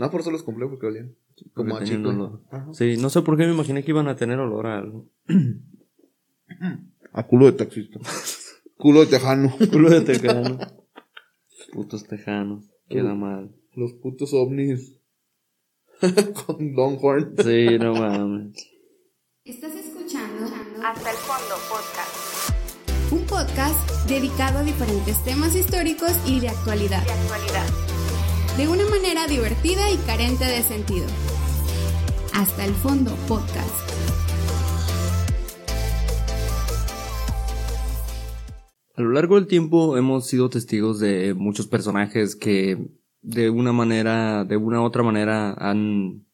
No, por eso los compré porque olían. Como a Porque tenían chicle. olor. Sí, no sé por qué me imaginé que iban a tener olor a algo. A culo de taxista. culo de tejano. Culo de tejano. Putos tejanos. Queda mal. Los putos ovnis. Con Longhorn. Sí, no mames. Estás escuchando Hasta el fondo podcast un podcast dedicado a diferentes temas históricos y de actualidad, de actualidad. De una manera divertida y carente de sentido. Hasta el fondo podcast. A lo largo del tiempo hemos sido testigos de muchos personajes que de una manera, de una u otra manera han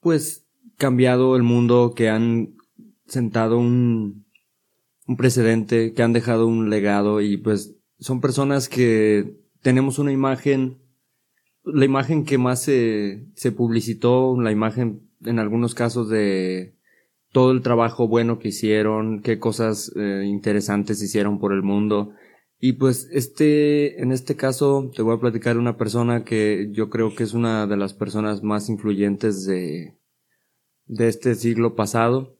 pues cambiado el mundo, que han sentado un, un precedente, que han dejado un legado y pues son personas que tenemos una imagen, la imagen que más se, se publicitó, la imagen en algunos casos de todo el trabajo bueno que hicieron, qué cosas eh, interesantes hicieron por el mundo. Y pues este, en este caso te voy a platicar una persona que yo creo que es una de las personas más influyentes de, de este siglo pasado.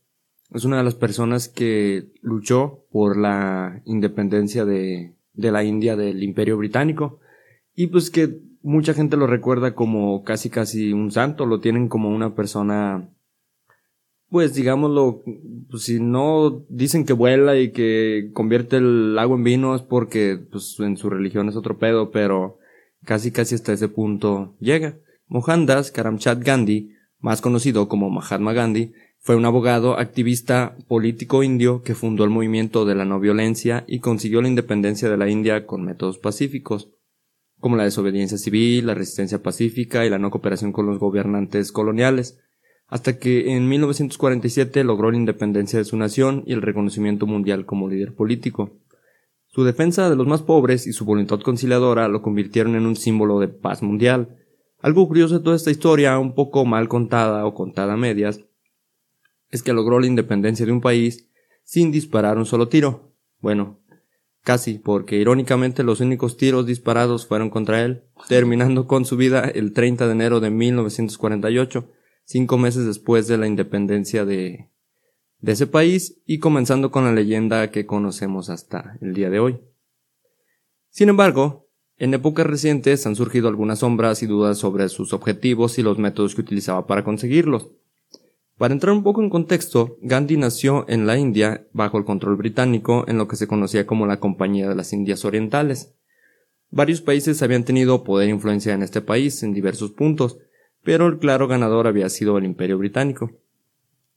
Es una de las personas que luchó por la independencia de, de la India del Imperio Británico. Y pues que mucha gente lo recuerda como casi casi un santo, lo tienen como una persona pues digámoslo, pues, si no dicen que vuela y que convierte el agua en vino es porque pues en su religión es otro pedo, pero casi casi hasta ese punto llega. Mohandas Karamchand Gandhi, más conocido como Mahatma Gandhi, fue un abogado, activista político indio que fundó el movimiento de la no violencia y consiguió la independencia de la India con métodos pacíficos, como la desobediencia civil, la resistencia pacífica y la no cooperación con los gobernantes coloniales hasta que en 1947 logró la independencia de su nación y el reconocimiento mundial como líder político. Su defensa de los más pobres y su voluntad conciliadora lo convirtieron en un símbolo de paz mundial. Algo curioso de toda esta historia, un poco mal contada o contada a medias, es que logró la independencia de un país sin disparar un solo tiro. Bueno, casi, porque irónicamente los únicos tiros disparados fueron contra él, terminando con su vida el 30 de enero de 1948 cinco meses después de la independencia de, de ese país y comenzando con la leyenda que conocemos hasta el día de hoy. Sin embargo, en épocas recientes han surgido algunas sombras y dudas sobre sus objetivos y los métodos que utilizaba para conseguirlos. Para entrar un poco en contexto, Gandhi nació en la India bajo el control británico en lo que se conocía como la Compañía de las Indias Orientales. Varios países habían tenido poder e influencia en este país en diversos puntos, pero el claro ganador había sido el Imperio Británico.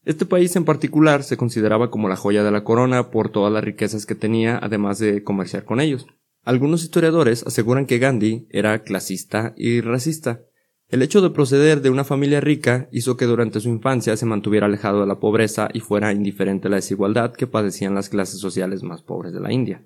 Este país en particular se consideraba como la joya de la corona por todas las riquezas que tenía, además de comerciar con ellos. Algunos historiadores aseguran que Gandhi era clasista y racista. El hecho de proceder de una familia rica hizo que durante su infancia se mantuviera alejado de la pobreza y fuera indiferente a la desigualdad que padecían las clases sociales más pobres de la India.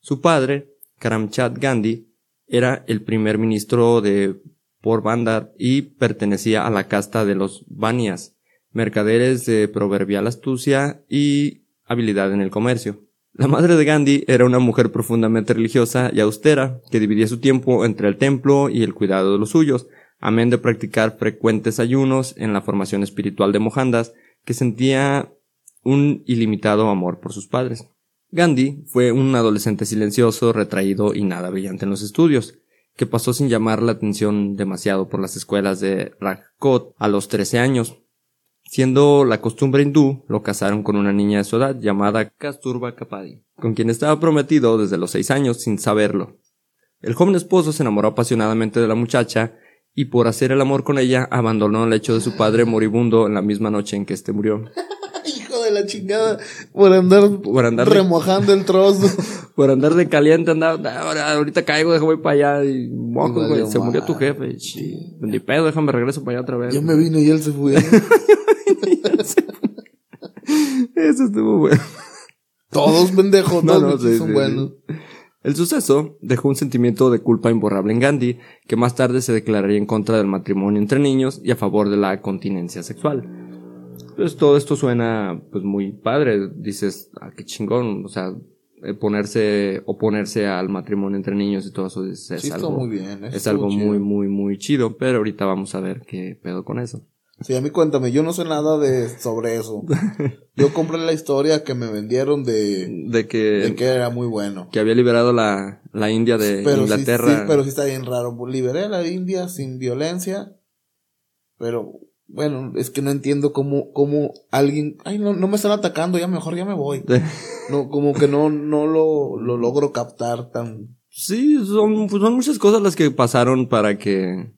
Su padre, Karamchand Gandhi, era el primer ministro de Porbandar y pertenecía a la casta de los Banias, mercaderes de proverbial astucia y habilidad en el comercio. La madre de Gandhi era una mujer profundamente religiosa y austera, que dividía su tiempo entre el templo y el cuidado de los suyos, amén de practicar frecuentes ayunos en la formación espiritual de Mohandas, que sentía un ilimitado amor por sus padres. Gandhi fue un adolescente silencioso, retraído y nada brillante en los estudios, que pasó sin llamar la atención demasiado por las escuelas de Rajkot a los 13 años. Siendo la costumbre hindú, lo casaron con una niña de su edad llamada Kasturba Kapadi, con quien estaba prometido desde los 6 años sin saberlo. El joven esposo se enamoró apasionadamente de la muchacha y por hacer el amor con ella abandonó el lecho de su padre moribundo en la misma noche en que éste murió. Hijo de la chingada. Por andar, Por andar de- remojando el trozo. Por andar de caliente andaba, "Ah, ahora, ahorita caigo, déjame voy para allá y mojo, Y güey, valió se murió tu jefe. Sí. Ni pedo, déjame regreso para allá otra vez. Yo me vine y él se fue. Eso estuvo bueno. Todos pendejos, No, todos no, sí, son sí, buenos. El suceso dejó un sentimiento de culpa imborrable en Gandhi, que más tarde se declararía en contra del matrimonio entre niños y a favor de la continencia sexual. Pues todo esto suena pues muy padre, dices, ah, qué chingón, o sea, eh, ponerse, oponerse al matrimonio entre niños y todo eso es, Sí, algo, muy bien. es algo muy, muy, muy chido, pero ahorita vamos a ver qué pedo con eso. Sí, a mí cuéntame, yo no sé nada de sobre eso. Yo compré la historia que me vendieron de, De que, de que era muy bueno. que había liberado la, la India de Pero Inglaterra. sí, pero sí está bien raro. Liberé a la India sin violencia, pero bueno, es que no entiendo cómo, cómo alguien, ay, no, no me están atacando, ya mejor ya me voy. No, como que no, no lo, lo logro captar tan, Sí, son, pues son muchas cosas las que pasaron para que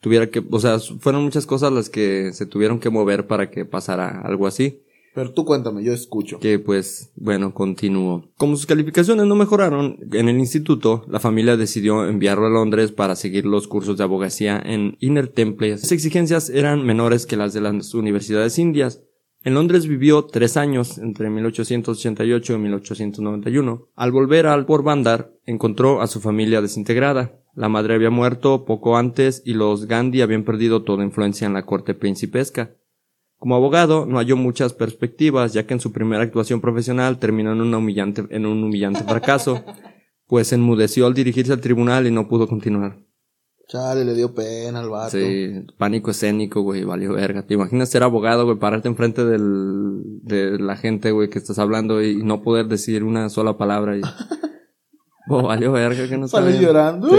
tuviera que, o sea, fueron muchas cosas las que se tuvieron que mover para que pasara algo así. pero tú cuéntame, yo escucho. Que pues, bueno, continúo. Como sus calificaciones no mejoraron en el instituto, la familia decidió enviarlo a Londres para seguir los cursos de abogacía en Inner Temple. Las exigencias eran menores que las de las universidades indias. En Londres vivió tres años, entre 1888 y 1891. Al volver al Porbandar, encontró a su familia desintegrada. La madre había muerto poco antes y los Gandhi habían perdido toda influencia en la corte principesca. Como abogado, no halló muchas perspectivas, ya que en su primera actuación profesional terminó en, en un humillante fracaso, pues enmudeció al dirigirse al tribunal y no pudo continuar. Chale, le dio pena al vato. Sí, pánico escénico, güey, valió verga. ¿Te imaginas ser abogado, güey, pararte enfrente del, de la gente, güey, que estás hablando y no poder decir una sola palabra y... Oh, valió verga, que no Sale sabía. llorando.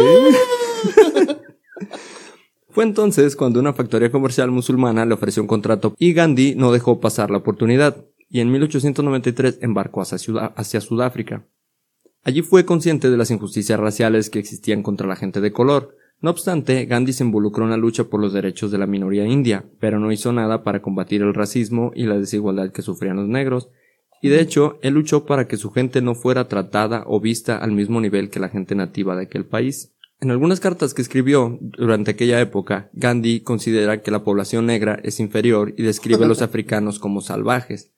Fue entonces cuando una factoría comercial musulmana le ofreció un contrato y Gandhi no dejó pasar la oportunidad y en 1893 embarcó hacia, hacia Sudáfrica. Allí fue consciente de las injusticias raciales que existían contra la gente de color. No obstante, Gandhi se involucró en la lucha por los derechos de la minoría india, pero no hizo nada para combatir el racismo y la desigualdad que sufrían los negros, y de hecho, él luchó para que su gente no fuera tratada o vista al mismo nivel que la gente nativa de aquel país. En algunas cartas que escribió durante aquella época, Gandhi considera que la población negra es inferior y describe a los africanos como salvajes.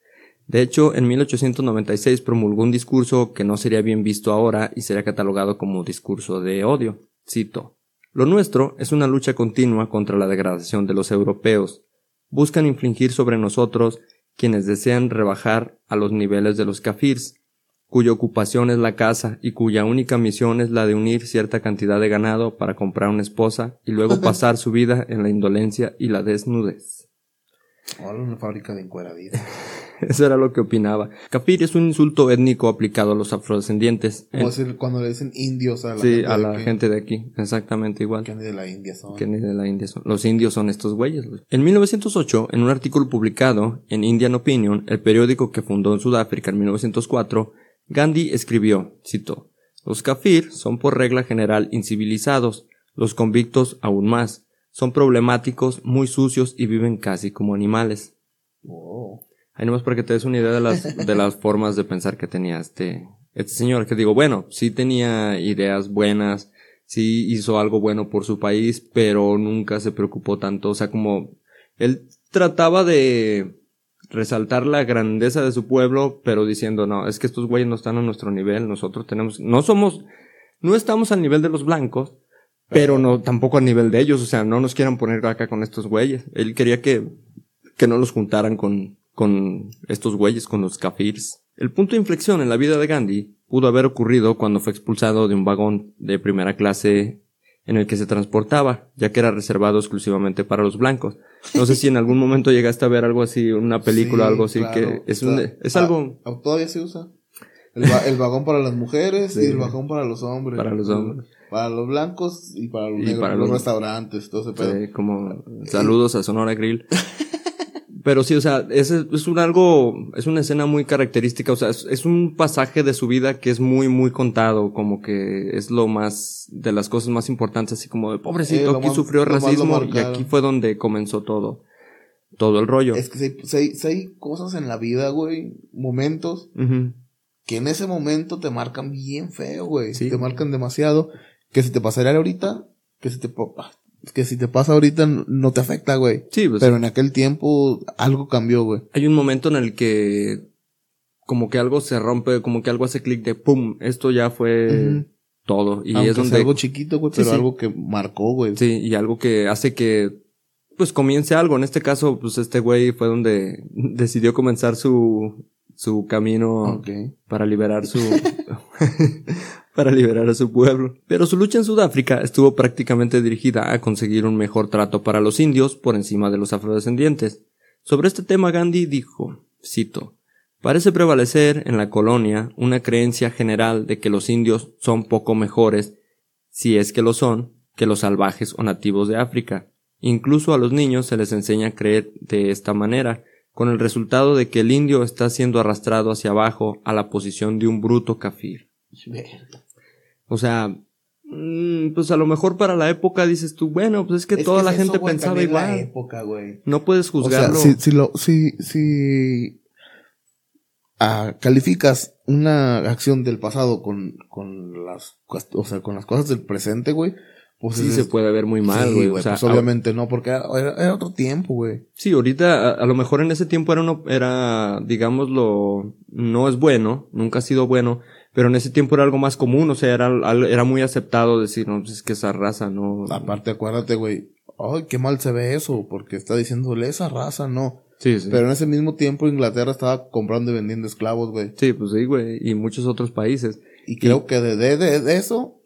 De hecho, en 1896 promulgó un discurso que no sería bien visto ahora y sería catalogado como discurso de odio. Cito. Lo nuestro es una lucha continua contra la degradación de los europeos. Buscan infligir sobre nosotros quienes desean rebajar a los niveles de los kafirs, cuya ocupación es la caza y cuya única misión es la de unir cierta cantidad de ganado para comprar una esposa y luego pasar su vida en la indolencia y la desnudez. Hola, una fábrica de encueradita. Eso era lo que opinaba. Kafir es un insulto étnico aplicado a los afrodescendientes. Como decir, cuando le dicen indios a la sí, gente a de la aquí, gente de aquí. Exactamente igual. que ni de la India son. que ni de la India son. Los indios son estos güeyes. güey. En 1908, en un artículo publicado en Indian Opinion, el periódico que fundó en Sudáfrica en 1904, Gandhi escribió, cito, Los kafir son por regla general incivilizados, los convictos aún más, son problemáticos, muy sucios y viven casi como animales. Ahí nomás para que te des una idea de las, de las formas de pensar que tenía este, este señor, que digo, bueno, sí tenía ideas buenas, sí hizo algo bueno por su país, pero nunca se preocupó tanto, o sea, como él trataba de resaltar la grandeza de su pueblo, pero diciendo, no, es que estos güeyes no están a nuestro nivel, nosotros tenemos, no somos, no estamos al nivel de los blancos, pero no, tampoco al nivel de ellos, o sea, no nos quieran poner acá con estos güeyes. Él quería que, que no los juntaran con, con estos güeyes, con los kafirs. El punto de inflexión en la vida de Gandhi pudo haber ocurrido cuando fue expulsado de un vagón de primera clase en el que se transportaba, ya que era reservado exclusivamente para los blancos. No sé si en algún momento llegaste a ver algo así, una película, Sí, algo así, claro. que es un, es ah, algo ah, Todavía se usa. El, va- el vagón para las mujeres Sí. y el vagón para los hombres. Para los hombres. Para los blancos y para los Y negros. para los, los- restaurantes, todo ese pedo. Sí, como saludos a Sonora Grill. Pero sí, o sea, es, es un algo, es una escena muy característica, o sea, es, es un pasaje de su vida que es muy, muy contado, como que es lo más, de las cosas más importantes, así como de pobrecito, lo aquí más- sufrió racismo y aquí fue donde comenzó todo, todo el rollo. Es que si si hay- si hay cosas en la vida, güey, momentos que en ese momento te marcan bien feo, güey. Sí. Te marcan demasiado. Que si te pasaría ahorita, que si te, ah, que si te pasa ahorita no te afecta, güey. Sí, pues, Pero en aquel tiempo algo cambió, güey. hay un momento en el que como que algo se rompe, como que algo hace clic de pum, esto ya fue todo. Y Aunque es donde algo chiquito, güey, pero sí. algo que marcó, güey. Sí, y algo que hace que pues comience algo. En este caso, pues este güey fue donde decidió comenzar su su camino Ok. para liberar su para liberar a su pueblo. Pero su lucha en Sudáfrica estuvo prácticamente dirigida a conseguir un mejor trato para los indios por encima de los afrodescendientes. Sobre este tema Gandhi dijo, cito, Parece prevalecer en la colonia una creencia general de que los indios son poco mejores, si es que lo son, que los salvajes o nativos de África. Incluso a los niños se les enseña a creer de esta manera, con el resultado de que el indio está siendo arrastrado hacia abajo a la posición de un bruto kafir. O sea, mm, pues a lo mejor para la época dices tú, bueno, pues es que Es toda que la es gente eso, pensaba la igual. época. No puedes O sea, juzgarlo. si, si lo, si, si ah, calificas una acción del pasado con, con las, o sea, con las cosas del presente, güey, pues sí es- se puede ver muy mal, sí, güey. o sea, pues obviamente no, porque era otro tiempo, güey. Sí, ahorita a, a lo mejor en ese tiempo era uno, era, digámoslo, no es bueno, nunca ha sido bueno, pero en ese tiempo era algo más común, o sea, era, era muy aceptado decir, no, pues es que esa raza no. Aparte, acuérdate, güey, ay, qué mal se ve eso, porque está diciéndole esa raza, no. Sí, sí. Pero en ese mismo tiempo Inglaterra estaba comprando y vendiendo esclavos, güey. Sí, pues sí, güey, y muchos otros países. Y creo que de, de, de- eso,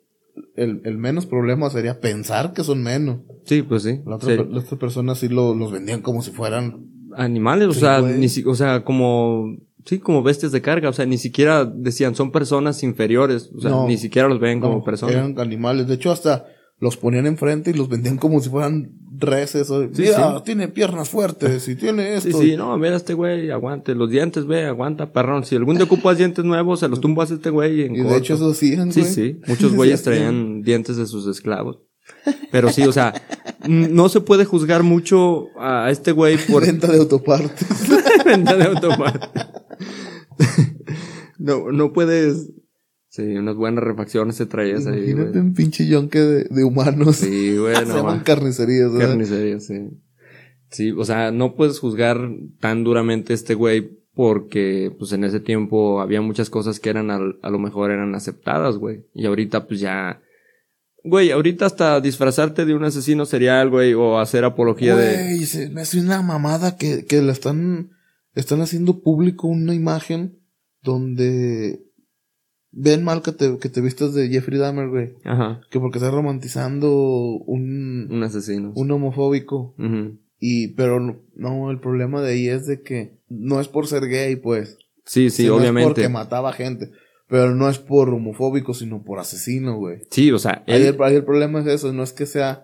el, el menos problema sería pensar que son menos. Sí, pues sí. La otra, Sí. per- la otra persona sí lo, los vendían como si fueran. Animales, o sea, ni si- o sea, como, sí, como bestias de carga, o sea, ni siquiera decían, son personas inferiores, o sea, No. ni siquiera los ven como no, personas. Eran animales. De hecho, hasta los ponían enfrente y los vendían como si fueran reses. O, Sí, Mira, sí. tiene piernas fuertes y tiene Sí, esto. sí, no, mira este güey, aguante, los dientes, ve, aguanta, perrón. Si algún día ocupas dientes nuevos, se los tumbas a este güey en y de hecho eso Sí, güey. sí. Muchos güeyes Sí, traían dientes de sus esclavos. Pero sí, o sea, no se puede juzgar mucho a este güey por Venta de autopartes. venta de automate. No, no puedes. Sí, unas buenas refacciones se traías ahí, Imagínate un pinche yonque de, de humanos. Sí, güey, Se llaman carnicerías, ¿verdad? Carnicería, sí. Sí, o sea, no puedes juzgar tan duramente a este güey porque, pues, en ese tiempo había muchas cosas que eran, al- a lo mejor eran aceptadas, güey. Y ahorita, pues, ya... Güey, ahorita hasta disfrazarte de un asesino serial, güey, o hacer apología de... Güey, me hace una mamada que, que la están, están haciendo público una imagen donde ven mal que te, que te vistas de Jeffrey Dahmer, güey. Ajá, Que porque estás romantizando un, un asesino. un homofóbico. Ujú. Y, pero no- el problema de ahí es de que no es por ser gay, pues. Sí, sí, sino Es obviamente. porque mataba gente. Pero no es por homofóbico, sino por asesino, güey. Sí, o sea, Ahí el, ahí el problema es eso, no es que sea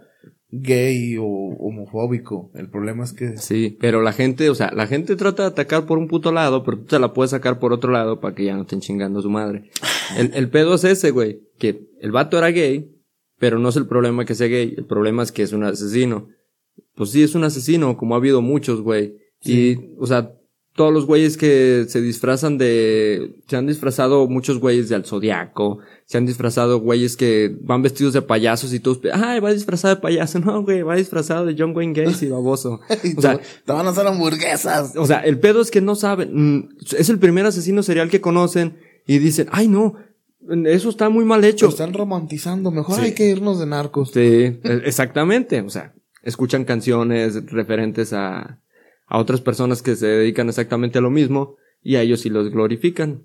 gay o homofóbico. El problema es que Sí, pero la gente, o sea, la gente trata de atacar por un puto lado, pero tú te la puedes sacar por otro lado para que ya no estén chingando a su madre. El, el pedo es ese, güey, que el vato era gay, pero no es el problema que sea gay, el problema es que es un asesino. Pues sí, es un asesino, como ha habido muchos, güey. Y, o sea, todos los güeyes que se disfrazan de, se han disfrazado muchos güeyes de al zodiaco, se han disfrazado güeyes que van vestidos de payasos y todos, ay, va disfrazado de payaso, no, güey, va disfrazado de John Wayne Gacy, baboso. Y O sea, te, te van a hacer hamburguesas. o sea, el pedo es que no saben. mm, Es el primer asesino serial que conocen y dicen, ay no, eso está muy mal Lo hecho. están romantizando. Mejor Sí. hay que irnos de narcos. Sí, e- exactamente. O sea, escuchan canciones referentes a, a otras personas que se dedican exactamente a lo mismo y a ellos sí los glorifican.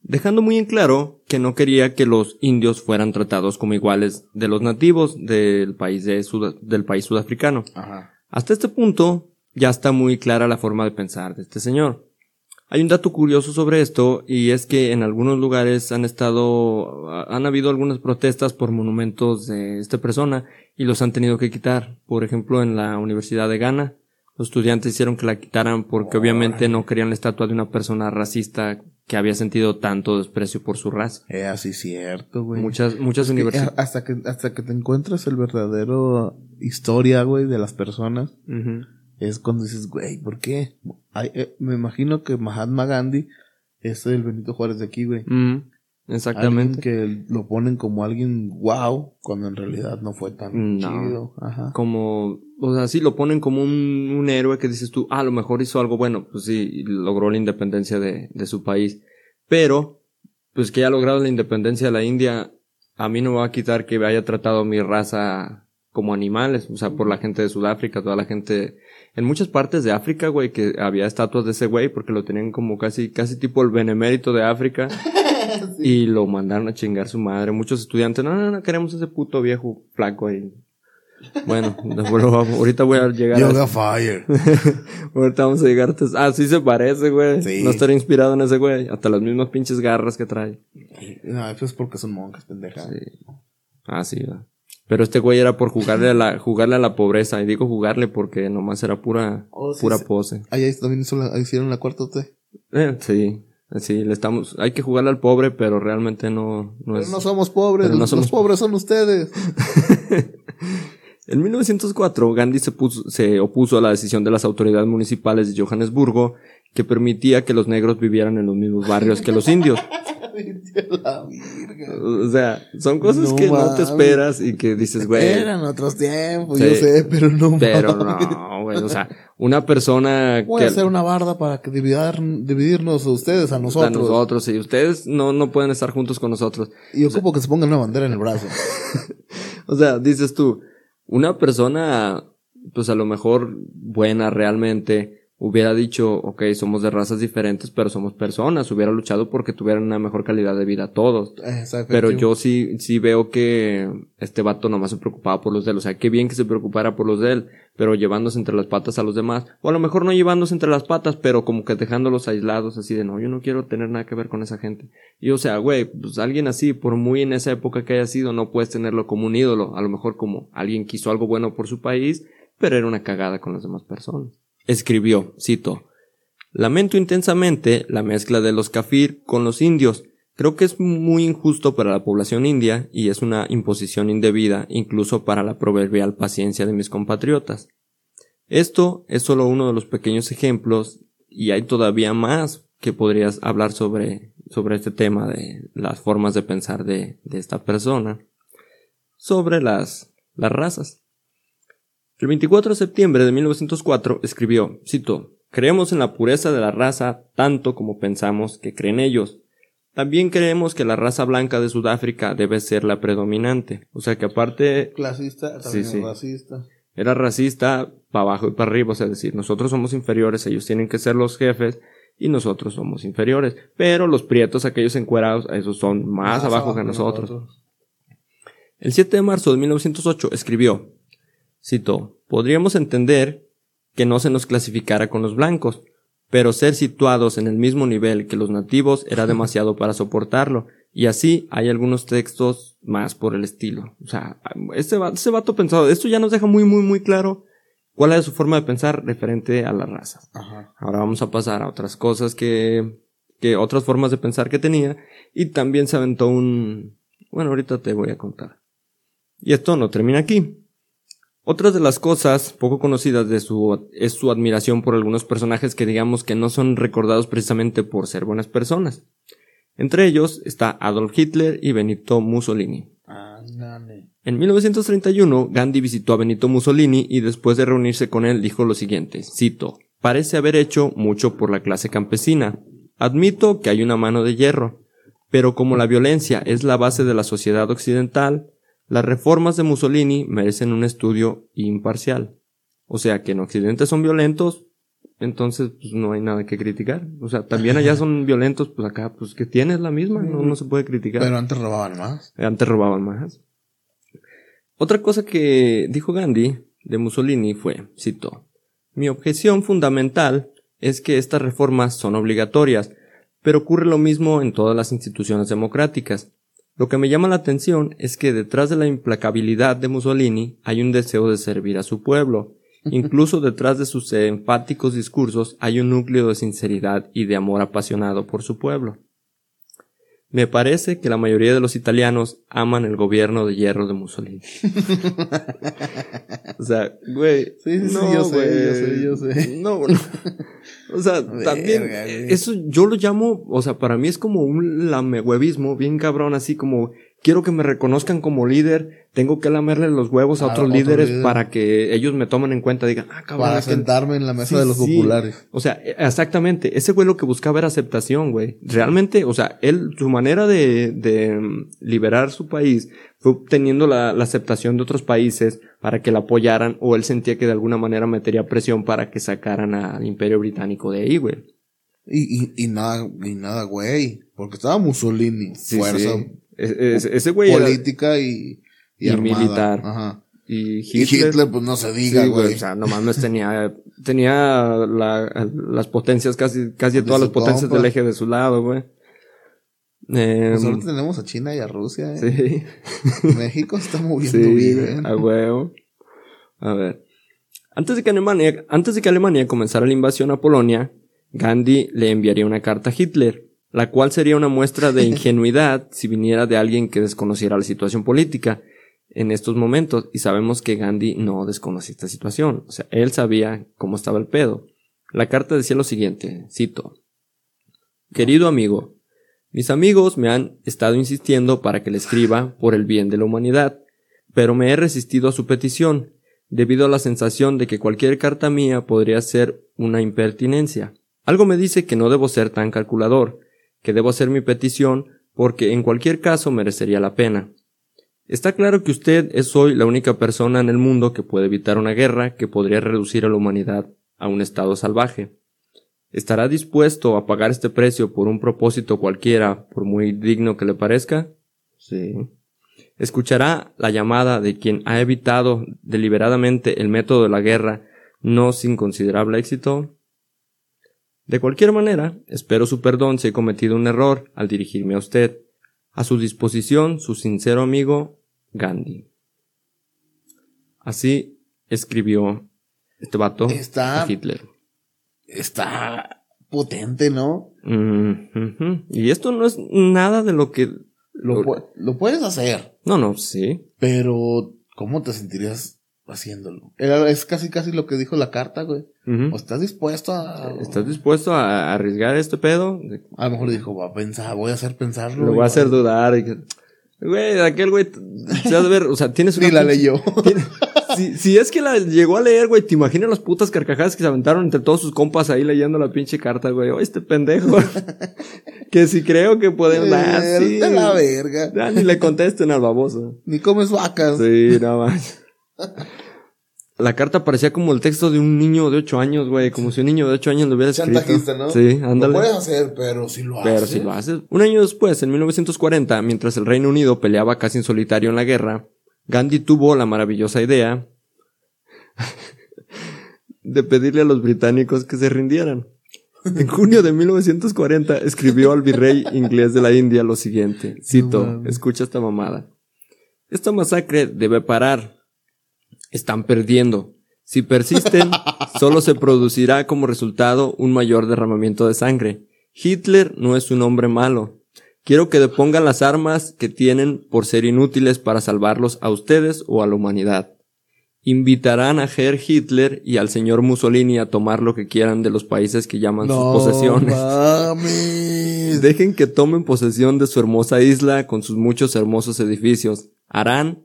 Dejando muy en claro que no quería que los indios fueran tratados como iguales de los nativos del país de Sud- del país sudafricano. Ajá. Hasta este punto ya está muy clara la forma de pensar de este señor. Hay un dato curioso sobre esto y es que en algunos lugares han estado, han habido algunas protestas por monumentos de esta persona y los han tenido que quitar. Por ejemplo, en la Universidad de Ghana, los estudiantes hicieron que la quitaran porque obviamente no querían la estatua de una persona racista que había sentido tanto desprecio por su raza. Es así cierto, güey. Muchas, muchas Que, eh, universidades. hasta que hasta que te encuentras el verdadero historia, güey, de las personas, es cuando dices, güey, ¿por qué? Ay, eh, me imagino que Mahatma Gandhi es el Benito Juárez de aquí, güey. Exactamente. que lo ponen como alguien wow, cuando en realidad no fue tan No. chido. Ajá. como, o sea, sí lo ponen como un, un héroe que dices tú, ah, a lo mejor hizo algo bueno, pues sí, logró la independencia de, de su país. Pero, pues que haya logrado la independencia de la India, a mí no me va a quitar que haya tratado a mi raza como animales, o sea, por la gente de Sudáfrica, toda la gente, en muchas partes de África, güey, que había estatuas de ese güey porque lo tenían como casi, casi tipo el benemérito de África. Y lo mandaron a chingar su madre. Muchos estudiantes, no, no, no, queremos ese puto viejo flaco ahí. Bueno, después lo vamos- ahorita voy a llegar a Yoga Fire. Ahorita vamos a llegar a... Ah, sí se parece, güey. Sí. No estaría inspirado en ese güey. Hasta las mismas pinches garras que trae. No, eso es porque son monjas, pendeja. Ah, sí, va. Pero este güey era por jugarle a la, jugarle a la pobreza. Y digo jugarle porque nomás era pura, Oh, sí, pura sí. pose. Ahí ahí también hizo la- hicieron la cuarta T. Eh, sí. Sí, le estamos, hay que jugarle al pobre, pero realmente no, no Pero es. no somos pobres, no somos- los pobres son ustedes. En 1904, Gandhi se, puso- se opuso a la decisión de las autoridades municipales de Johannesburgo que permitía que los negros vivieran en los mismos barrios que los indios. O sea, son cosas No que no te esperas y que dices, güey. Eran otros tiempos, Sí. yo sé, pero no Pero mames. no, güey. O sea, una persona Voy que a hacer una barda para que dividir, dividirnos a ustedes, a a nosotros. nosotros y ustedes no, no pueden estar juntos con nosotros. Y ocupo que se pongan una bandera en el brazo. O sea, dices tú, una persona, pues a lo mejor buena realmente, hubiera dicho, ok, somos de razas diferentes, pero somos personas, hubiera luchado porque tuvieran una mejor calidad de vida todos. Exacto. Pero yo sí, sí veo que este vato nomás se preocupaba por los de él. O sea, qué bien que se preocupara por los de él, pero llevándose entre las patas a los demás. O a lo mejor no llevándose entre las patas, pero como que dejándolos aislados, así de no, yo no quiero tener nada que ver con esa gente. Y o sea, güey, pues alguien así, por muy en esa época que haya sido, no puedes tenerlo como un ídolo. A lo mejor como alguien que hizo algo bueno por su país, pero era una cagada con las demás personas. Escribió, cito, Lamento intensamente la mezcla de los kafir con los indios. Creo que es muy injusto para la población india y es una imposición indebida incluso para la proverbial paciencia de mis compatriotas. Esto es solo uno de los pequeños ejemplos y hay todavía más que podrías hablar sobre, sobre este tema de las formas de pensar de, de esta persona sobre las, las razas. El 24 de septiembre de 1904 escribió, cito, Creemos en la pureza de la raza tanto como pensamos que creen ellos. También creemos que la raza blanca de Sudáfrica debe ser la predominante. O sea que aparte Clasista, también Sí, sí. racista. era racista para abajo y para arriba, o sea, decir, nosotros somos inferiores, ellos tienen que ser los jefes y nosotros somos inferiores. Pero los prietos, aquellos encuerados, esos son más, abajo, que nosotros. El 7 de marzo de 1908 escribió, cito, podríamos entender que no se nos clasificara con los blancos, pero ser situados en el mismo nivel que los nativos era demasiado para soportarlo, y así hay algunos textos más por el estilo. O sea, este, este vato pensado, esto ya nos deja muy, muy, muy claro cuál es su forma de pensar referente a las razas. Ajá. Ahora vamos a pasar a otras cosas que, que otras formas de pensar que tenía y también se aventó un, bueno, ahorita te voy a contar. Y esto no termina aquí. Otras de las cosas poco conocidas de su es su admiración por algunos personajes que digamos que no son recordados precisamente por ser buenas personas. Entre ellos está Adolf Hitler y Benito Mussolini. Ándale. En 1931, Gandhi visitó a Benito Mussolini y después de reunirse con él dijo lo siguiente, cito, parece haber hecho mucho por la clase campesina. Admito que hay una mano de hierro, pero como la violencia es la base de la sociedad occidental, las reformas de Mussolini merecen un estudio imparcial. O sea que en Occidente son violentos, entonces pues no hay nada que criticar. O sea, también allá son violentos, pues acá pues que tienes la misma, no, no se puede criticar. Pero antes robaban más. Antes robaban más. Otra cosa que dijo Gandhi de Mussolini fue, cito, Mi objeción fundamental es que estas reformas son obligatorias, pero ocurre lo mismo en todas las instituciones democráticas. Lo que me llama la atención es que detrás de la implacabilidad de Mussolini hay un deseo de servir a su pueblo. Incluso detrás de sus enfáticos discursos hay un núcleo de sinceridad y de amor apasionado por su pueblo. Me parece que la mayoría de los italianos aman el gobierno de hierro de Mussolini. o sea, güey. Sí, sí, sí, no, yo sé, güey. yo sé, yo sé. No, no. O sea, también, Verga, eso yo lo llamo, o sea, para mí es como un lamehuevismo bien cabrón, así como quiero que me reconozcan como líder, tengo que lamerle los huevos a A otros otro líderes líder. para que ellos me tomen en cuenta, digan, ah, cabrón, Para sentarme en la mesa Sí, de los sí. populares. O sea, e- exactamente. Ese güey lo que buscaba era aceptación, güey. Realmente, o sea, él, su manera de, de mm, liberar su país fue obteniendo la, la aceptación de otros países para que la apoyaran o él sentía que de alguna manera metería presión para que sacaran al imperio británico de ahí, güey. Y, y, y nada, y nada, güey. Porque estaba Mussolini. Sí, fuerza sí. Es- es- ese güey era- política y, y, y armada. militar. Ajá. y Y Hitler, Hitler, pues no se diga, sí, güey. O sea, no mames, tenía, tenía la- las potencias, casi, casi De todas las potencias compa. del eje de su lado, güey. Eh, Pues ahorita tenemos a China y a Rusia, ¿eh? sí. México está moviendo Sí, bien. a huevo. A ver. Antes de que Alemania, antes de que Alemania comenzara la invasión a Polonia, Gandhi le enviaría una carta a Hitler, la cual sería una muestra de ingenuidad si viniera de alguien que desconociera la situación política en estos momentos, y sabemos que Gandhi no desconocía esta situación, o sea, él sabía cómo estaba el pedo. La carta decía lo siguiente, cito, Querido amigo, mis amigos me han estado insistiendo para que le escriba por el bien de la humanidad, pero me he resistido a su petición, debido a la sensación de que cualquier carta mía podría ser una impertinencia. Algo me dice que no debo ser tan calculador, que debo hacer mi petición porque en cualquier caso merecería la pena. Está claro que usted es hoy la única persona en el mundo que puede evitar una guerra que podría reducir a la humanidad a un estado salvaje. ¿Estará dispuesto a pagar este precio por un propósito cualquiera, por muy digno que le parezca? Sí. ¿Escuchará la llamada de quien ha evitado deliberadamente el método de la guerra, no sin considerable éxito? De cualquier manera, espero su perdón si he cometido un error al dirigirme a usted. A su disposición, su sincero amigo, Gandhi. Así escribió este vato Está- a Hitler. Está potente, ¿no? Mm. Y esto no es nada de lo que... Lo, pu- lo puedes hacer, No, no, sí. pero ¿cómo te sentirías haciéndolo? Era, es casi casi lo que dijo la carta, güey. ¿O estás dispuesto a...? ¿Estás dispuesto a arriesgar este pedo? A lo mejor dijo, va a pensar, voy a hacer pensarlo. Lo voy a hacer dudar. y Güey, aquel güey, se ver, o sea, tienes una Ni la pinche- leyó. si, si es que la llegó a leer, güey, te imaginas las putas carcajadas que se aventaron entre todos sus compas ahí leyendo la pinche carta, güey. Oye, este pendejo. que si creo que pueden dar, Eh, sí. de la verga. Ya, ni le contesten al baboso. Ni comes vacas. Sí, nada más. La carta parecía como el texto de un niño de 8 años, güey. Como si un niño de 8 años lo hubiera escrito. Chantajista, ¿no? Sí, Lo ándale. puedes hacer, pero si lo Pero haces. si lo haces. Un año después, en 1940, mientras el Reino Unido peleaba casi en solitario en la guerra, Gandhi tuvo la maravillosa idea de pedirle a los británicos que se rindieran. En junio de 1940 escribió al virrey inglés de la India lo siguiente, cito, escucha esta mamada. Esta masacre debe parar. Están perdiendo. Si persisten, solo se producirá como resultado un mayor derramamiento de sangre. Hitler no es un hombre malo. Quiero que depongan las armas que tienen por ser inútiles para salvarlos a ustedes o a la humanidad. Invitarán a Herr Hitler y al señor Mussolini a tomar lo que quieran de los países que llaman No sus posesiones. mames. Dejen que tomen posesión de su hermosa isla con sus muchos hermosos edificios. Harán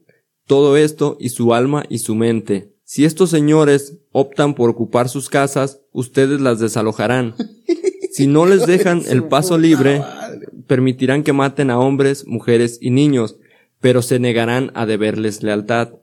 todo esto y su alma y su mente. Si estos señores optan por ocupar sus casas, ustedes las desalojarán. Si no les dejan el paso libre, permitirán que maten a hombres, mujeres y niños, pero se negarán a deberles lealtad.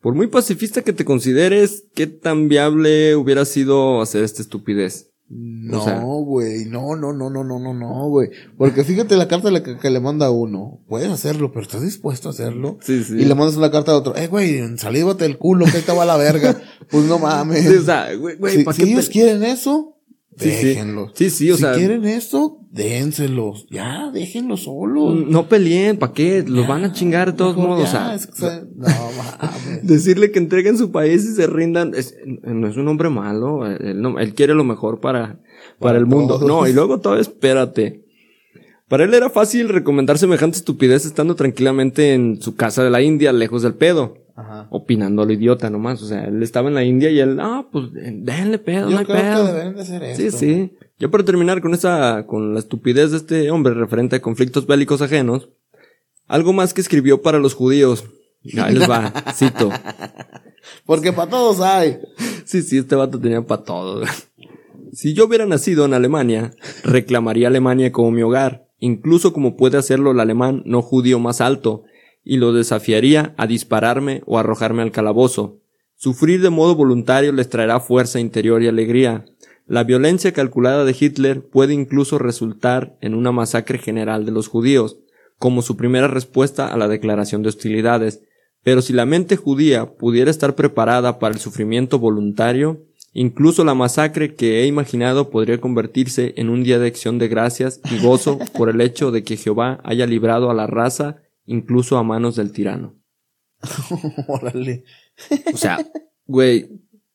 Por muy pacifista que te consideres, ¿qué tan viable hubiera sido hacer esta estupidez? No, O sea- güey, no, no, no, no, no, no, no, güey. Porque fíjate la carta que, que le manda a uno. Puedes hacerlo, pero ¿estás dispuesto a hacerlo? Sí, sí. Y le mandas una carta a otro. Eh, güey, salívate el culo, que ahí te va la verga. pues no mames. Sí, o sea, güey, güey, si ¿para si qué ellos quieren eso, Sí, déjenlos. Sí, sí, o si sea- quieren esto, dénselos. Ya, déjenlos solos. No peleen, ¿para qué? Los van a chingar de todos modos, o sea. es no mames. Decirle que entreguen su país y se rindan, es- no es un hombre malo, él, no- él quiere lo mejor para, para, Para el mundo. todos. No, y luego todo, espérate. Para él era fácil recomendar semejante estupidez estando tranquilamente en su casa de la India, lejos del pedo. Ajá. Opinando a lo idiota nomás. O sea, él estaba en la India y él, ah, pues denle pedo, no Yo hay creo pedo. que deben de Sí, esto. sí. Ya para terminar con esa, con la estupidez de este hombre referente a conflictos bélicos ajenos, Algo más que escribió para los judíos. Ahí les va, cito. Porque para todos hay. Sí, sí, este vato tenía para todo. Si yo hubiera nacido en Alemania, reclamaría Alemania como mi hogar, incluso como puede hacerlo el alemán no judío más alto, y lo desafiaría a dispararme o arrojarme al calabozo. Sufrir de modo voluntario les traerá fuerza interior y alegría. La violencia calculada de Hitler puede incluso resultar en una masacre general de los judíos, como su primera respuesta a la declaración de hostilidades. Pero si la mente judía pudiera estar preparada para el sufrimiento voluntario, incluso la masacre que he imaginado podría convertirse en un día de acción de gracias y gozo por el hecho de que Jehová haya librado a la raza incluso a manos del tirano. Órale. O sea, güey,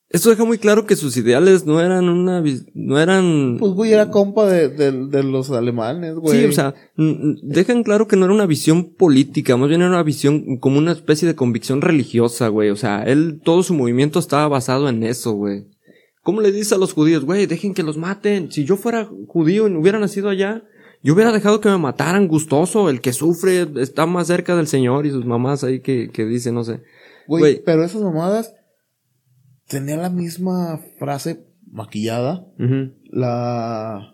esto deja muy claro que sus ideales no eran una, no eran, Pues, güey, era compa de, de, de los alemanes, güey. sí, o sea, dejan claro que no era una visión política, más bien era una visión como una especie de convicción religiosa, güey. O sea, él, todo su movimiento estaba basado en eso, güey. ¿Cómo le dices a los judíos, güey, dejen que los maten? Si yo fuera judío y hubiera nacido allá, yo hubiera dejado que me mataran gustoso. El que sufre está más cerca del Señor y sus mamás ahí que, que dicen, no sé. Güey, pero esas mamadas tenían la misma frase maquillada. La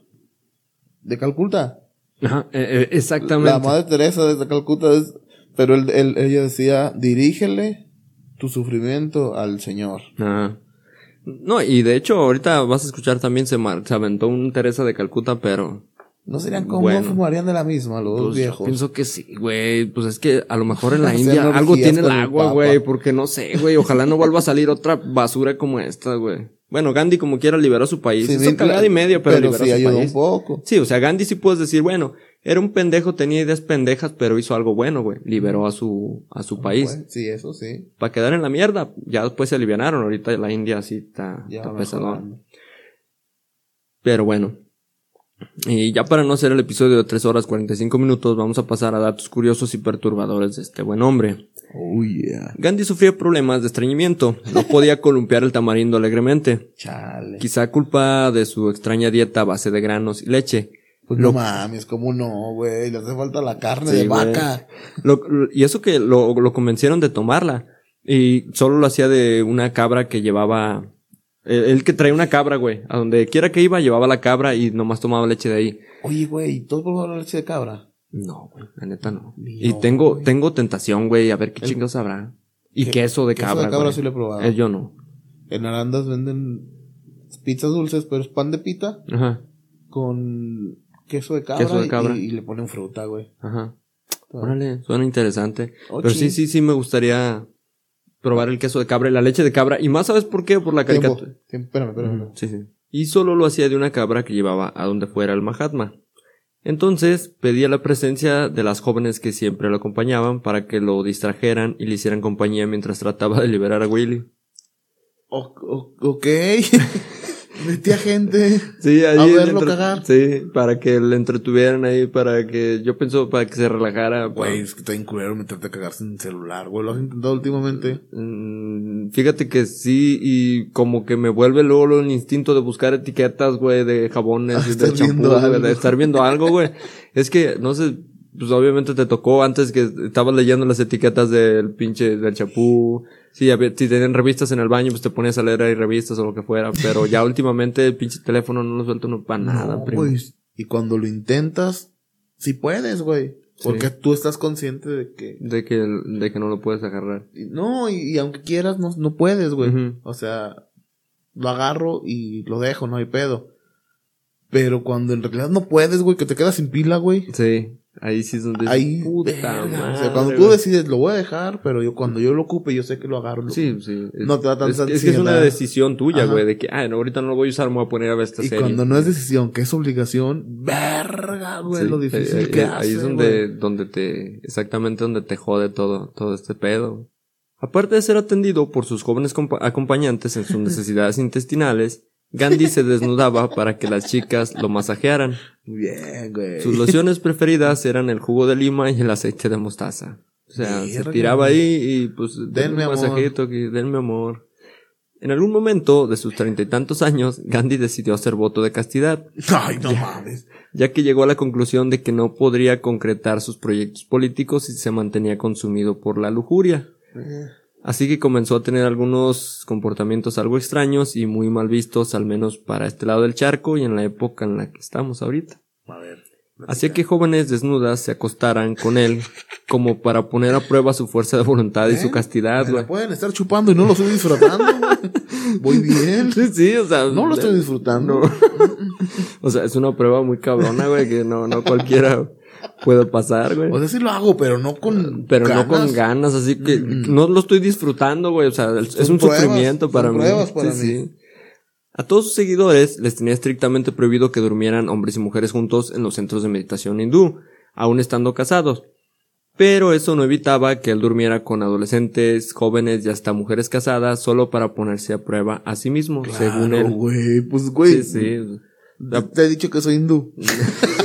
de Calcuta. Ajá, eh, eh, exactamente. La madre Teresa de Calcuta es, pero él, él- ella decía, dirígele tu sufrimiento al Señor. Ajá. No, y de hecho ahorita vas a escuchar también se, mar- se aventó un Teresa de Calcuta, pero No serían como Bueno. fumarían de la misma los dos pues, yo viejos. pienso que sí, güey. Pues es que a lo mejor en la India algo tiene el agua, güey, porque no sé, güey. Ojalá no vuelva a salir otra basura como esta, güey. Bueno, Gandhi como quiera liberó su país. Sí, bien, cagada y media, pero, liberó sí su ayudó país. un poco. Sí, o sea, Gandhi sí puedes decir, bueno, era un pendejo, tenía ideas pendejas, pero hizo algo bueno, güey. Liberó a su, a su país. Pues, sí, eso sí. Para quedar en la mierda. Ya después se alivianaron. Ahorita la India sí está, está mejorando. Pero bueno. Y ya para no hacer el episodio de 3 horas 45 minutos, vamos a pasar a datos curiosos y perturbadores de este buen hombre. Oh, yeah. Gandhi sufría problemas de estreñimiento. No podía columpiar el tamarindo alegremente. Chale. Quizá culpa de su extraña dieta a base de granos y leche. Pues Lo- no mames, ¿cómo no, güey? Le hace falta la carne Sí, de vaca. Lo- lo- y eso que lo, lo convencieron de tomarla. Y solo lo hacía de una cabra que llevaba... El, el que traía una cabra, güey. A donde quiera que iba, llevaba la cabra y nomás tomaba leche de ahí. Oye, güey, ¿todo por la leche de cabra? No, güey, la neta no. Y tengo, güey. tengo tentación, güey, a ver qué El- chingados habrá. Y ¿Qué- queso de queso cabra. de cabra güey. sí lo he probado. Eh, yo no. En Arandas venden pizzas dulces, pero es pan de pita Ajá, con queso de cabra, Queso de y- cabra. Y, le ponen fruta, güey. ajá. Órale, suena interesante. Oh, Pero sí, sí, sí me gustaría probar el queso de cabra y la leche de cabra. Y más, ¿sabes por qué? Por la caricatura. tiempo, espérame, espérame. Sí, sí. Y solo lo hacía de una cabra que llevaba a donde fuera el Mahatma. Entonces pedía la presencia de las jóvenes que siempre lo acompañaban para que lo distrajeran y le hicieran compañía mientras trataba de liberar a Willy. O- ok. Metía gente. Sí, ahí A verlo entre- cagar. Sí, para que le entretuvieran ahí, para que yo pienso para que se relajara. Güey, para- es que está bien culero meterte a cagar sin celular, güey. ¿Lo has intentado últimamente? Mm, Fíjate que sí, y como que me vuelve luego, luego el instinto de buscar etiquetas, güey, de jabones, Ah, y de algo. de estar viendo algo, güey. Es que, no sé, pues obviamente te tocó antes que estabas leyendo las etiquetas del pinche, del champú. Sí, había- si tenían revistas en el baño, pues te ponías a leer ahí revistas o lo que fuera. Pero ya últimamente el pinche teléfono no lo suelta uno para nada, No, primo. güey. Y cuando lo intentas, sí puedes, güey. Porque tú estás consciente de que... De que, de que no lo puedes agarrar. No, y, y aunque quieras, no, no puedes, güey. O sea, lo agarro y lo dejo, no hay pedo. Pero cuando en realidad no puedes, güey, que te quedas sin pila, güey. Sí, ahí sí es donde Ahí, puta verga, madre, o sea, cuando tú decides, lo voy a dejar, pero yo cuando yo lo ocupe, yo sé que lo agarro. lo- Sí, sí. Es, No te da tanta es, es que es una decisión tuya, Ajá. güey, de que, ah, no, ahorita no lo voy a usar, me voy a poner a ver esta Y serie. cuando no es decisión, que es obligación, verga, güey, Sí, lo difícil ahí, que ahí hace, es donde, güey. donde te, exactamente donde te jode todo, todo este pedo. Aparte de ser atendido por sus jóvenes compa- acompañantes en sus necesidades intestinales, Gandhi se desnudaba para que las chicas lo masajearan. Bien, güey. Sus lociones preferidas eran el jugo de lima y el aceite de mostaza. O sea, se tiraba güey. ahí y pues denme Denme un amor. masajito aquí, denme amor. En algún momento de sus treinta y tantos años, Gandhi decidió hacer voto de castidad, Ay, no mames. ya que llegó a la conclusión de que no podría concretar sus proyectos políticos si se mantenía consumido por la lujuria. Así que comenzó a tener algunos comportamientos algo extraños y muy mal vistos, al menos para este lado del charco y en la época en la que estamos ahorita. A ver. Hacía que jóvenes desnudas se acostaran con él como para poner a prueba su fuerza de voluntad y su ¿Eh? castidad, güey. pueden estar chupando y no lo estoy disfrutando. Voy bien. Sí, sí, o sea, No lo estoy disfrutando. o sea, es una prueba muy cabrona, güey, que no, no cualquiera puede pasar, güey. O sea, sí lo hago, pero no con Pero no con ganas. así que no lo estoy disfrutando, güey. O sea, es Son un pruebas, sufrimiento para mí. pruebas para Sí, mí. sí. A todos sus seguidores les tenía estrictamente prohibido que durmieran hombres y mujeres juntos en los centros de meditación hindú, aun estando casados. Pero eso no evitaba que él durmiera con adolescentes, jóvenes y hasta mujeres casadas solo para ponerse a prueba a sí mismo, según Claro, él. güey. Pues, güey. Sí, sí. Te he dicho que soy hindú.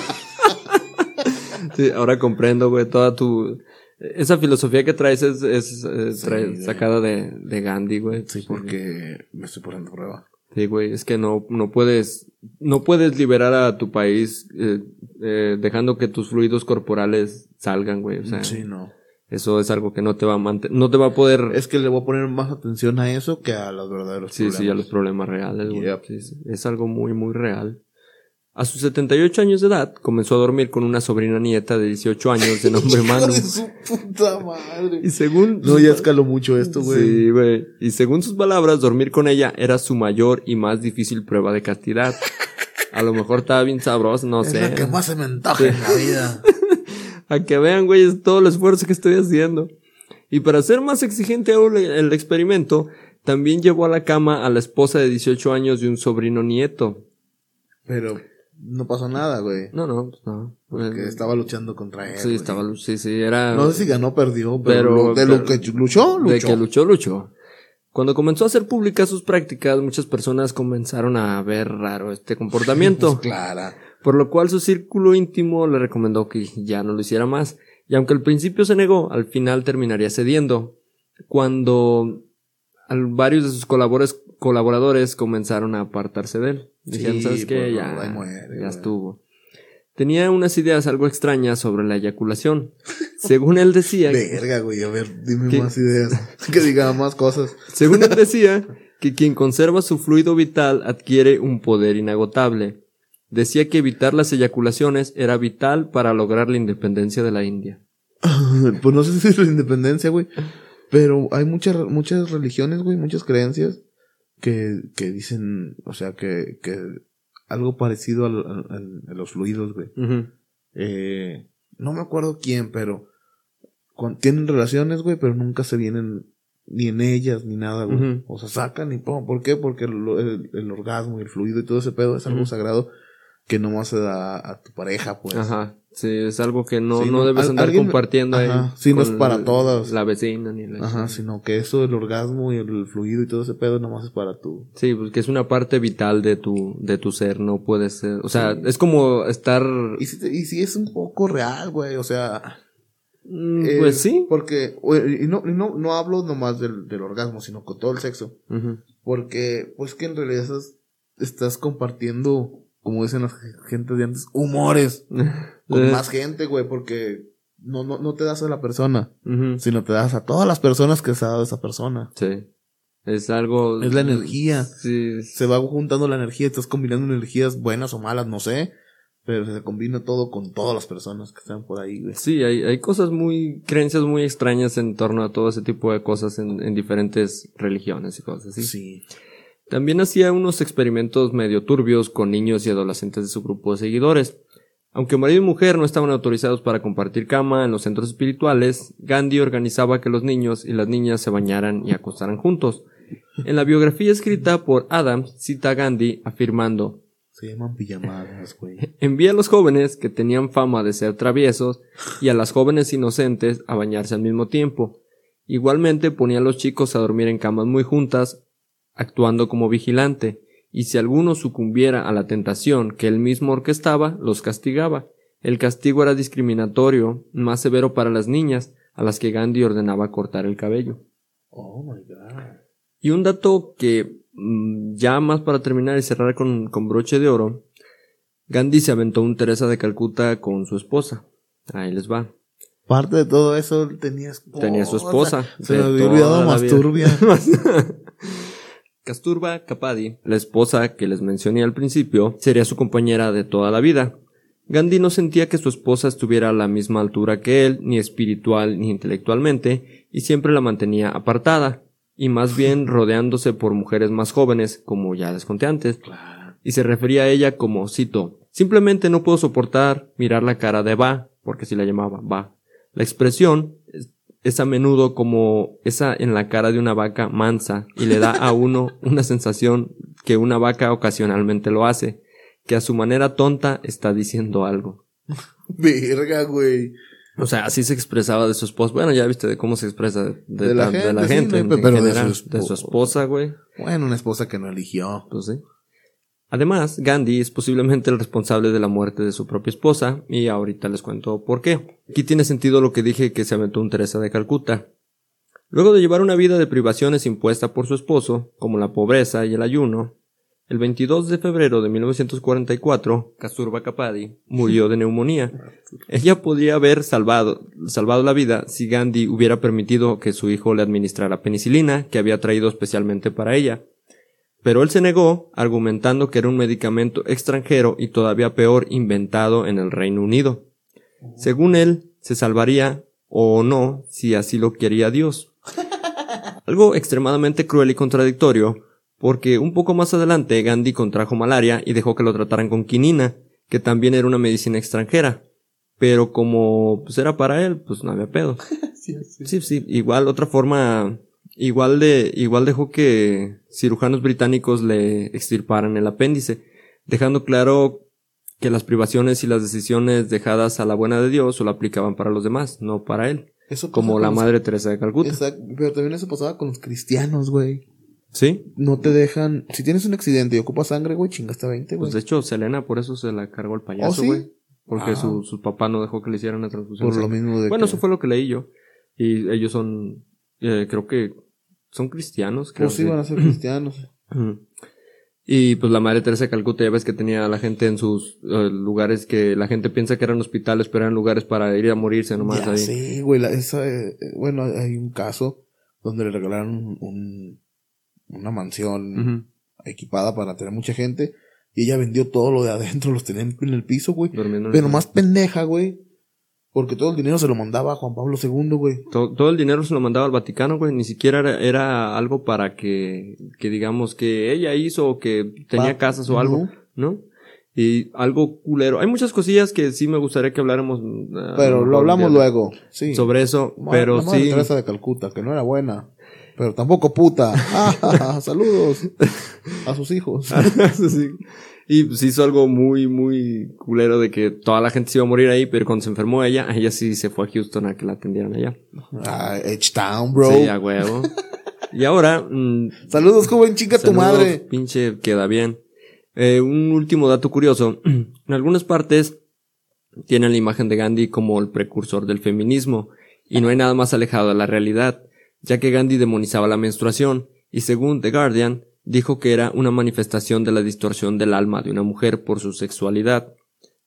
Sí, ahora comprendo, güey, toda tu... Esa filosofía que traes es, es, trae- güey. sacada de, de Gandhi, güey. Sí, porque me estoy poniendo prueba. Sí, güey, es que no, no puedes, no puedes liberar a tu país eh, eh, dejando que tus fluidos corporales salgan, güey. O sea, sí, no. eso es algo que no te va a mantener, no te va a poder, Es que le voy a poner más atención a eso que a los verdaderos sí, sí, a los problemas. problemas reales, güey. Yep. Sí, sí, Es algo muy, muy real. A sus 78 años de edad, comenzó a dormir con una sobrina nieta de 18 años de nombre Manu. de su puta madre. Y según... No, ya escaló mucho esto, güey. Sí, güey. Y según sus palabras, dormir con ella era su mayor y más difícil prueba de castidad. A lo mejor estaba bien sabroso, no es sé. la que más se me antoja en la vida. A que vean, güey, es todo el esfuerzo que estoy haciendo. Y para ser más exigente aún el el experimento, también llevó a la cama a la esposa de 18 años de un sobrino nieto. Pero no pasó nada, güey. No, no, pues no. Que Eh, estaba luchando contra él. sí, güey. estaba, sí, sí, era... No sé si ganó o perdió, pero, de lo que luchó, luchó. De que luchó, luchó. Cuando comenzó a hacer públicas sus prácticas, muchas personas comenzaron a ver raro este comportamiento. Pues clara. por lo cual su círculo íntimo le recomendó que ya no lo hiciera más, y aunque al principio se negó, al final terminaría cediendo, cuando varios de sus colaboradores comenzaron a apartarse de él. Decían, Sí, ¿sabes qué? pues, Ya, muere, ya güey". estuvo. Tenía unas ideas algo extrañas sobre la eyaculación. Según él decía, Verga, güey. A ver, dime más ideas. que diga más cosas. según él decía, que quien conserva su fluido vital adquiere un poder inagotable. Decía que evitar las eyaculaciones era vital para lograr la independencia de la India. pues no sé si es la independencia, güey. Pero hay muchas, muchas religiones, güey, muchas creencias que, que dicen, o sea, que, que algo parecido al- al- al- a los fluidos, güey. Eh, no me acuerdo quién, pero con- tienen relaciones, güey, pero nunca se vienen ni en ellas ni nada, güey. O sea, sacan y pum. ¿Por qué? Porque el, el- el orgasmo y el fluido y todo ese pedo es algo sagrado que nomás se da a tu pareja, pues. Ajá. Sí, es algo que no, Sí, no debes al- andar alguien- compartiendo ahí. ajá, sí, no es para todos. La vecina ni la Ajá, sino que eso del orgasmo y el fluido y todo ese pedo nomás es para tú. Sí, porque es una parte vital de tu, de tu ser, no puede ser. O sea, es como estar. Y si, y si es un poco real, güey, o sea. Mm, eh, pues sí. Porque, y no, y no, no hablo nomás del, del orgasmo, sino con todo el sexo. Porque, pues que en realidad estás, estás compartiendo, como dicen las gentes de antes, humores con Eh, más gente, güey, porque no, no, no te das a la persona, sino te das a todas las personas que se ha dado esa persona. Sí. Es algo. Es la energía. Sí. Se va juntando la energía, estás combinando energías buenas o malas, no sé, pero se combina todo con todas las personas que están por ahí, güey. Sí, hay, hay cosas muy, creencias muy extrañas en torno a todo ese tipo de cosas en, en diferentes religiones y cosas así. Sí. También hacía unos experimentos medio turbios con niños y adolescentes de su grupo de seguidores. Aunque marido y mujer no estaban autorizados para compartir cama en los centros espirituales, Gandhi organizaba que los niños y las niñas se bañaran y acostaran juntos. En la biografía escrita por Adams cita a Gandhi afirmando Se llaman pijamadas, güey. Envía a los jóvenes que tenían fama de ser traviesos y a las jóvenes inocentes a bañarse al mismo tiempo. Igualmente ponía a los chicos a dormir en camas muy juntas, actuando como vigilante, y si alguno sucumbiera a la tentación que él mismo orquestaba, los castigaba. El castigo era discriminatorio, más severo para las niñas, a las que Gandhi ordenaba cortar el cabello. Oh my god. Y un dato que mm, ya más para terminar y cerrar con, con broche de oro, Gandhi se aventó un Teresa de Calcuta con su esposa. Ahí les va. Parte de todo eso tenía esposa. Tenía su esposa. Se me había olvidado la vida. Masturbia. Kasturba Kapadi, la esposa que les mencioné al principio, sería su compañera de toda la vida. Gandhi no sentía que su esposa estuviera a la misma altura que él, ni espiritual ni intelectualmente, y siempre la mantenía apartada, y más bien rodeándose por mujeres más jóvenes, como ya les conté antes. Y se refería a ella como, cito, simplemente no puedo soportar mirar la cara de Va, porque si la llamaba Va. La expresión es, a menudo como esa en la cara de una vaca mansa y le da a uno una sensación que una vaca ocasionalmente lo hace, que a su manera tonta está diciendo algo. Verga, güey. O sea, así se expresaba de su esposa. Bueno, ya viste de cómo se expresa de, de- De la de la gente, sí, gente, no, en pero de su de su esposa. esposa, güey. Bueno, una esposa que no eligió. Pues sí. Además, Gandhi es posiblemente el responsable de la muerte de su propia esposa, y ahorita les cuento por qué. Aquí tiene sentido lo que dije que se aventó un Teresa de Calcuta. Luego de llevar una vida de privaciones impuesta por su esposo, como la pobreza y el ayuno, el 22 de febrero de 1944, Kasturba Kapadi murió de neumonía. Ella podría haber salvado, salvado la vida si Gandhi hubiera permitido que su hijo le administrara penicilina, que había traído especialmente para ella. Pero él se negó, argumentando que era un medicamento extranjero y todavía peor inventado en el Reino Unido. Según él, se salvaría o no si así lo quería Dios. Algo extremadamente cruel y contradictorio, porque un poco más adelante Gandhi contrajo malaria y dejó que lo trataran con quinina, que también era una medicina extranjera. Pero como pues era para él, pues no había pedo. Sí, sí, igual otra forma, igual de, igual dejó que cirujanos británicos le extirparan el apéndice, dejando claro que las privaciones y las decisiones dejadas a la buena de Dios solo aplicaban para los demás, no para él, Eso como la los- madre Teresa de Calcuta. Exacto, pero también eso pasaba con los cristianos, güey. Sí, No te dejan. Si tienes un accidente y ocupas sangre, güey, chingaste 20, güey. pues de hecho Selena por eso se la cargó el payaso, ¿Oh, sí? güey. Porque Ah. su, su papá no dejó que le hicieran la transfusión. Por lo mismo de Bueno, que- eso fue lo que leí yo. Y ellos son, eh, creo que son cristianos, creo. Pues sí, van a ser cristianos. Y pues la madre Teresa de Calcuta, ya ves que tenía a la gente en sus eh, lugares que la gente piensa que eran hospitales, pero eran lugares para ir a morirse nomás ya ahí. sí, güey. la- esa, eh, bueno, hay un caso donde le regalaron un, una mansión equipada para tener mucha gente. Y ella vendió todo lo de adentro, los tenía en el piso, güey. Durmiendo en el Pero más pendeja, güey. Porque todo el dinero se lo mandaba a Juan Pablo II, güey. To- todo el dinero se lo mandaba al Vaticano, güey. Ni siquiera era, era algo para que, que digamos que ella hizo o que tenía Pa- casas o algo, ¿no? Y algo culero. Hay muchas cosillas que sí me gustaría que habláramos. ah, Pero lo hablamos luego. Sí. Sobre eso, Ma- pero la madre sí. Teresa de Calcuta, que no era buena. Pero tampoco puta. Ah, Saludos a sus hijos. Y pues hizo algo muy, muy culero de que toda la gente se iba a morir ahí, pero cuando se enfermó ella, ella sí se fue a Houston a que la atendieran allá. Ah, H-Town, bro. Sí, a huevo. y ahora, mm, Saludos, joven, chica tu madre. Pinche, queda bien. Eh, un último dato curioso. en algunas partes tienen la imagen de Gandhi como el precursor del feminismo, y no hay nada más alejado de la realidad, ya que Gandhi demonizaba la menstruación, y según The Guardian, dijo que era una manifestación de la distorsión del alma de una mujer por su sexualidad.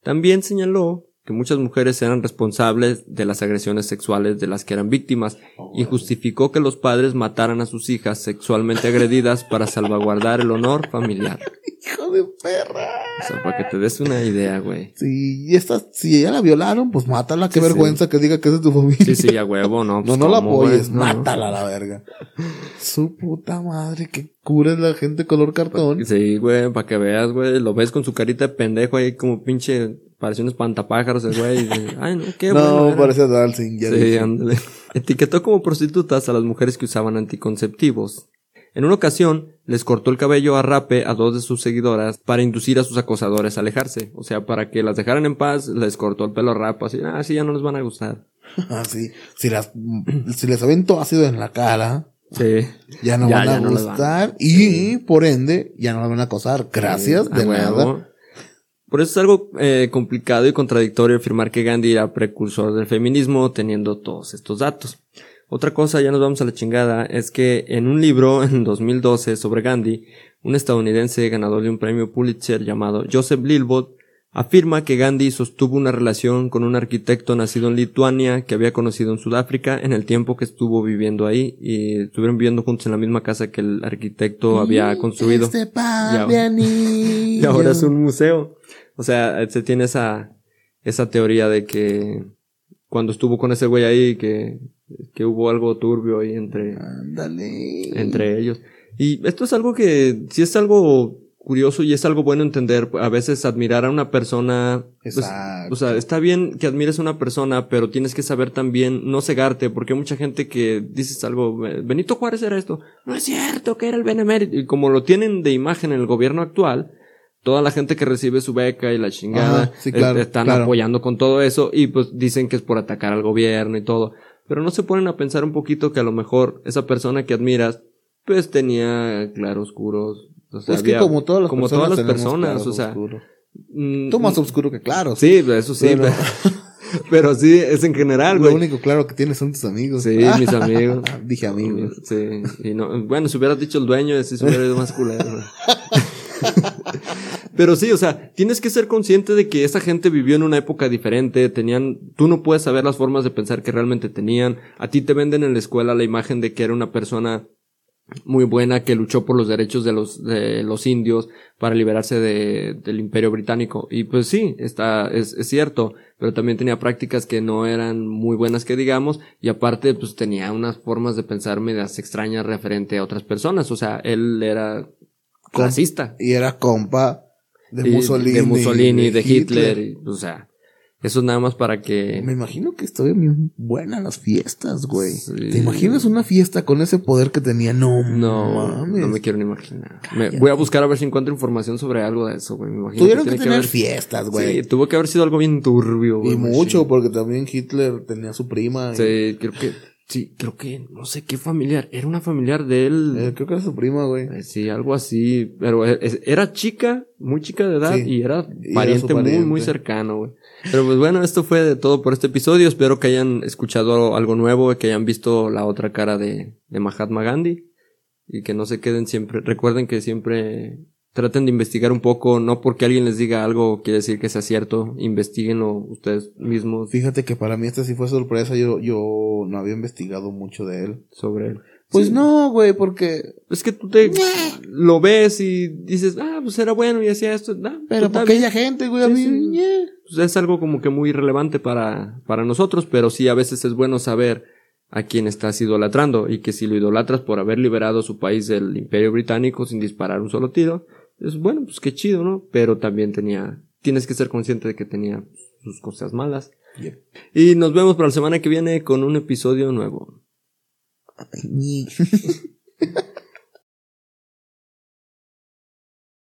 También señaló que muchas mujeres eran responsables de las agresiones sexuales de las que eran víctimas y justificó que los padres mataran a sus hijas sexualmente agredidas para salvaguardar el honor familiar. Hijo de perra. O sea, para que te des una idea, güey. Si, y esta, si ella la violaron, pues mátala. Qué Sí, vergüenza que diga que es de tu familia. Sí, sí, a huevo, ¿no? No, Pues, no la ¿cómo, güey? apoyes, No, no. mátala la verga. Su puta madre, que cura es la gente color cartón. Sí, güey, para que veas, güey. Lo ves con su carita de pendejo ahí como pinche... Parece un espantapájaros el güey. Ay, no, qué bueno. no, era". parece Dalsing, ya Sí, ándale. Etiquetó como prostitutas a las mujeres que usaban anticonceptivos. En una ocasión, les cortó el cabello a rape a dos de sus seguidoras para inducir a sus acosadores a alejarse. O sea, para que las dejaran en paz, les cortó el pelo a rape, así, ah, sí, ya no les van a gustar. Ah, sí. Si las, si les avento ácido en la cara, Sí. ya no Ya, van a ya no les van. gustar y por ende ya no las van a acosar. Gracias, de nada. Por eso es algo eh, complicado y contradictorio afirmar que Gandhi era precursor del feminismo teniendo todos estos datos. Otra cosa, ya nos vamos a la chingada, es que en un libro en 2012 sobre Gandhi, un estadounidense ganador de un premio Pulitzer llamado Joseph Lilbot afirma que Gandhi sostuvo una relación con un arquitecto nacido en Lituania que había conocido en Sudáfrica en el tiempo que estuvo viviendo ahí y estuvieron viviendo juntos en la misma casa que el arquitecto había construido. Este y, y ahora es un museo. O sea, se tiene esa, esa teoría de que cuando estuvo con ese güey ahí que, que hubo algo turbio ahí entre, entre ellos. Y esto es algo que sí es algo curioso y es algo bueno entender. A veces admirar a una persona. pues, Exacto. o sea, está bien que admires a una persona, pero tienes que saber también no cegarte, porque hay mucha gente que dices algo, Benito Juárez era esto. No es cierto que era el benemérito. Y como lo tienen de imagen en el gobierno actual, toda la gente que recibe su beca y la chingada Ajá, sí, eh, claro, están claro. apoyando con todo eso y pues dicen que es por atacar al gobierno y todo. Pero no se ponen a pensar un poquito que a lo mejor esa persona que admiras pues tenía claroscuros. O sea, Pues que había- como todas las como personas. todas las personas, o sea, mm, Tú más oscuro que claro. Sí, eso sí, Pero- pero, pero sí, es en general, Lo güey. único claro que tienes son tus amigos. Sí, mis amigos. Dije amigos. Sí, y no, bueno, si hubieras dicho el dueño, ese se hubiera ido más culero. Pero sí, o sea, tienes que ser consciente de que esa gente vivió en una época diferente, tenían, tú no puedes saber las formas de pensar que realmente tenían, a ti te venden en la escuela la imagen de que era una persona muy buena que luchó por los derechos de los, de los indios para liberarse de, del imperio británico. Y pues sí, está, es, es cierto, pero también tenía prácticas que no eran muy buenas que digamos, y aparte pues tenía unas formas de pensar medias extrañas referente a otras personas, o sea, él era clasista. Y era compa de Mussolini. de Mussolini, de Hitler, o sea, eso es nada más para que... Me imagino que estoy bien buena las fiestas, güey. Sí. ¿Te imaginas una fiesta con ese poder que tenía? No, No, mames. no me quiero ni imaginar. Me- voy a buscar a ver si encuentro información sobre algo de eso, güey. Me imagino Tuvieron que tiene tener haber- fiestas, güey. Sí, tuvo que haber sido algo bien turbio, güey. y mucho, porque también Hitler tenía su prima. y- Sí, creo que, sí, creo que, no sé qué familiar, era una familiar de él. eh, creo que era su prima, güey. Eh, Sí, algo así, pero e- era chica, muy chica de edad Sí. y era Y era pariente, muy, muy cercano, güey. Pero pues bueno, esto fue de todo por este episodio. Espero que hayan escuchado algo nuevo, que hayan visto la otra cara de, de Mahatma Gandhi y que no se queden siempre, recuerden que siempre traten de investigar un poco, no porque alguien les diga algo quiere decir que sea cierto, investiguenlo ustedes mismos Fíjate que para mí esta sí fue sorpresa. Yo, yo no había investigado mucho de él. sobre él. Pues Sí. no, güey, porque. Es que tú te lo ves y dices, ah, pues era bueno y hacía esto. Pero pues, para está aquella gente, güey, a mí. sí. Pues es algo como que muy relevante para, para nosotros, pero sí a veces es bueno saber a quién estás idolatrando y que si lo idolatras por haber liberado su país del imperio británico sin disparar un solo tiro, es bueno, pues qué chido, ¿no? Pero también tenía, tienes que ser consciente de que tenía sus cosas malas. Yep. Y nos vemos para la semana que viene con un episodio nuevo.